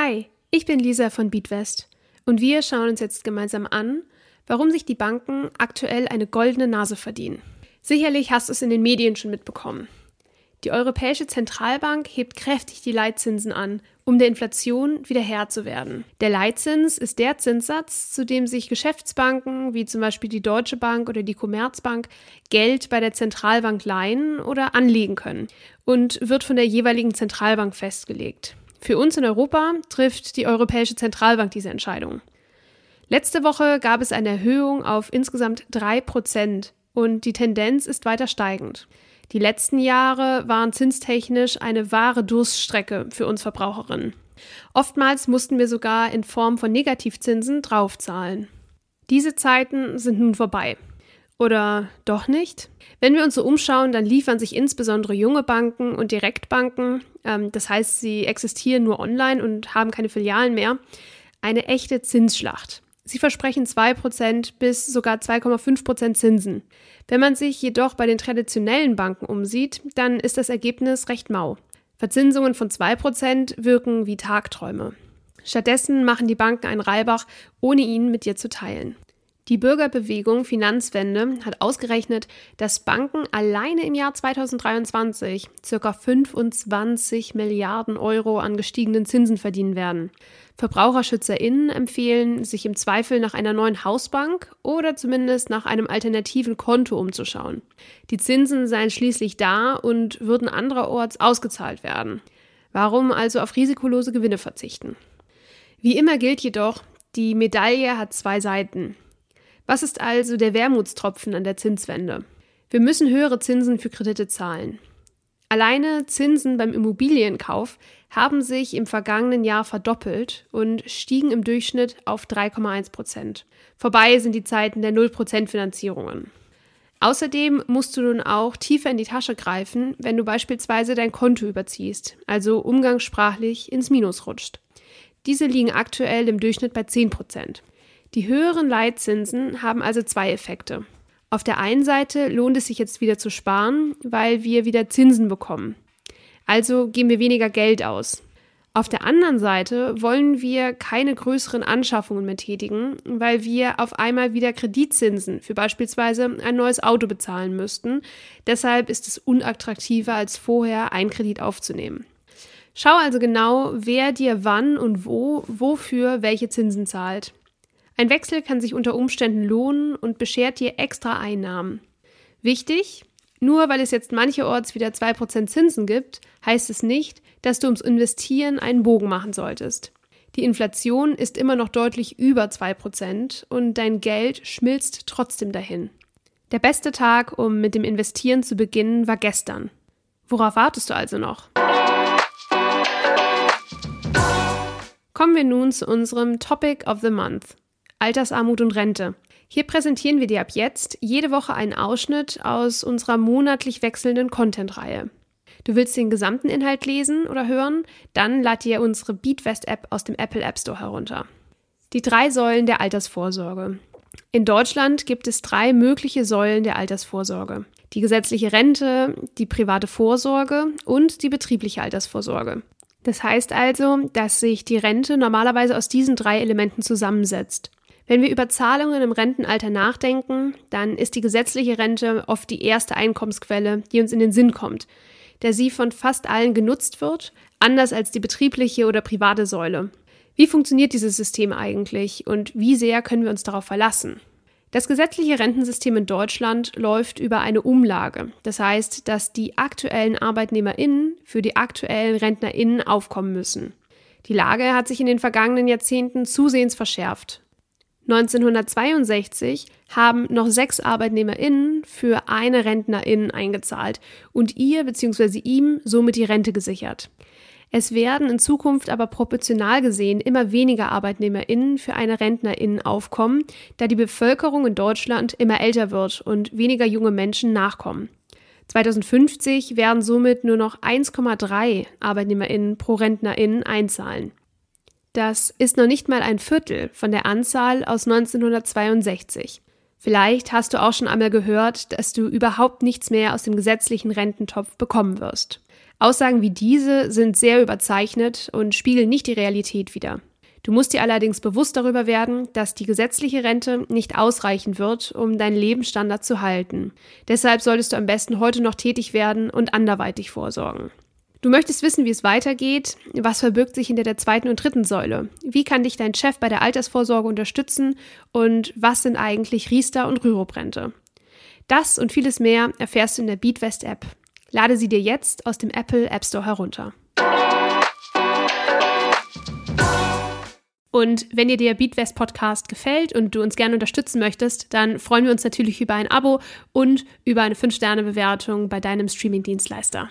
Hi, ich bin Lisa von Beatwest und wir schauen uns jetzt gemeinsam an, warum sich die Banken aktuell eine goldene Nase verdienen. Sicherlich hast du es in den Medien schon mitbekommen. Die Europäische Zentralbank hebt kräftig die Leitzinsen an, um der Inflation wieder Herr zu werden. Der Leitzins ist der Zinssatz, zu dem sich Geschäftsbanken wie zum Beispiel die Deutsche Bank oder die Commerzbank Geld bei der Zentralbank leihen oder anlegen können und wird von der jeweiligen Zentralbank festgelegt. Für uns in Europa trifft die Europäische Zentralbank diese Entscheidung. Letzte Woche gab es eine Erhöhung auf insgesamt drei Prozent und die Tendenz ist weiter steigend. Die letzten Jahre waren zinstechnisch eine wahre Durststrecke für uns Verbraucherinnen. Oftmals mussten wir sogar in Form von Negativzinsen draufzahlen. Diese Zeiten sind nun vorbei. Oder doch nicht? Wenn wir uns so umschauen, dann liefern sich insbesondere junge Banken und Direktbanken, ähm, das heißt, sie existieren nur online und haben keine Filialen mehr, eine echte Zinsschlacht. Sie versprechen 2% bis sogar 2,5% Zinsen. Wenn man sich jedoch bei den traditionellen Banken umsieht, dann ist das Ergebnis recht mau. Verzinsungen von 2% wirken wie Tagträume. Stattdessen machen die Banken einen Reibach, ohne ihn mit dir zu teilen. Die Bürgerbewegung Finanzwende hat ausgerechnet, dass Banken alleine im Jahr 2023 ca. 25 Milliarden Euro an gestiegenen Zinsen verdienen werden. VerbraucherschützerInnen empfehlen, sich im Zweifel nach einer neuen Hausbank oder zumindest nach einem alternativen Konto umzuschauen. Die Zinsen seien schließlich da und würden andererorts ausgezahlt werden. Warum also auf risikolose Gewinne verzichten? Wie immer gilt jedoch, die Medaille hat zwei Seiten. Was ist also der Wermutstropfen an der Zinswende? Wir müssen höhere Zinsen für Kredite zahlen. Alleine Zinsen beim Immobilienkauf haben sich im vergangenen Jahr verdoppelt und stiegen im Durchschnitt auf 3,1 Prozent. Vorbei sind die Zeiten der 0 Prozent Finanzierungen. Außerdem musst du nun auch tiefer in die Tasche greifen, wenn du beispielsweise dein Konto überziehst, also umgangssprachlich ins Minus rutscht. Diese liegen aktuell im Durchschnitt bei 10 Prozent. Die höheren Leitzinsen haben also zwei Effekte. Auf der einen Seite lohnt es sich jetzt wieder zu sparen, weil wir wieder Zinsen bekommen. Also geben wir weniger Geld aus. Auf der anderen Seite wollen wir keine größeren Anschaffungen mehr tätigen, weil wir auf einmal wieder Kreditzinsen für beispielsweise ein neues Auto bezahlen müssten. Deshalb ist es unattraktiver als vorher, einen Kredit aufzunehmen. Schau also genau, wer dir wann und wo, wofür welche Zinsen zahlt. Ein Wechsel kann sich unter Umständen lohnen und beschert dir extra Einnahmen. Wichtig, nur weil es jetzt mancherorts wieder 2% Zinsen gibt, heißt es nicht, dass du ums Investieren einen Bogen machen solltest. Die Inflation ist immer noch deutlich über 2% und dein Geld schmilzt trotzdem dahin. Der beste Tag, um mit dem Investieren zu beginnen, war gestern. Worauf wartest du also noch? Kommen wir nun zu unserem Topic of the Month. Altersarmut und Rente. Hier präsentieren wir dir ab jetzt jede Woche einen Ausschnitt aus unserer monatlich wechselnden Content-Reihe. Du willst den gesamten Inhalt lesen oder hören? Dann lad dir unsere Beatwest-App aus dem Apple App Store herunter. Die drei Säulen der Altersvorsorge. In Deutschland gibt es drei mögliche Säulen der Altersvorsorge. Die gesetzliche Rente, die private Vorsorge und die betriebliche Altersvorsorge. Das heißt also, dass sich die Rente normalerweise aus diesen drei Elementen zusammensetzt. Wenn wir über Zahlungen im Rentenalter nachdenken, dann ist die gesetzliche Rente oft die erste Einkommensquelle, die uns in den Sinn kommt, da sie von fast allen genutzt wird, anders als die betriebliche oder private Säule. Wie funktioniert dieses System eigentlich und wie sehr können wir uns darauf verlassen? Das gesetzliche Rentensystem in Deutschland läuft über eine Umlage. Das heißt, dass die aktuellen ArbeitnehmerInnen für die aktuellen RentnerInnen aufkommen müssen. Die Lage hat sich in den vergangenen Jahrzehnten zusehends verschärft. 1962 haben noch sechs ArbeitnehmerInnen für eine RentnerInnen eingezahlt und ihr bzw. ihm somit die Rente gesichert. Es werden in Zukunft aber proportional gesehen immer weniger ArbeitnehmerInnen für eine RentnerInnen aufkommen, da die Bevölkerung in Deutschland immer älter wird und weniger junge Menschen nachkommen. 2050 werden somit nur noch 1,3 ArbeitnehmerInnen pro RentnerInnen einzahlen. Das ist noch nicht mal ein Viertel von der Anzahl aus 1962. Vielleicht hast du auch schon einmal gehört, dass du überhaupt nichts mehr aus dem gesetzlichen Rententopf bekommen wirst. Aussagen wie diese sind sehr überzeichnet und spiegeln nicht die Realität wider. Du musst dir allerdings bewusst darüber werden, dass die gesetzliche Rente nicht ausreichen wird, um deinen Lebensstandard zu halten. Deshalb solltest du am besten heute noch tätig werden und anderweitig vorsorgen. Du möchtest wissen, wie es weitergeht. Was verbirgt sich hinter der zweiten und dritten Säule? Wie kann dich dein Chef bei der Altersvorsorge unterstützen? Und was sind eigentlich Riester und Rüruprente? Das und vieles mehr erfährst du in der Beatwest App. Lade sie dir jetzt aus dem Apple App Store herunter. Und wenn dir der Beatwest Podcast gefällt und du uns gerne unterstützen möchtest, dann freuen wir uns natürlich über ein Abo und über eine 5-Sterne-Bewertung bei deinem Streaming-Dienstleister.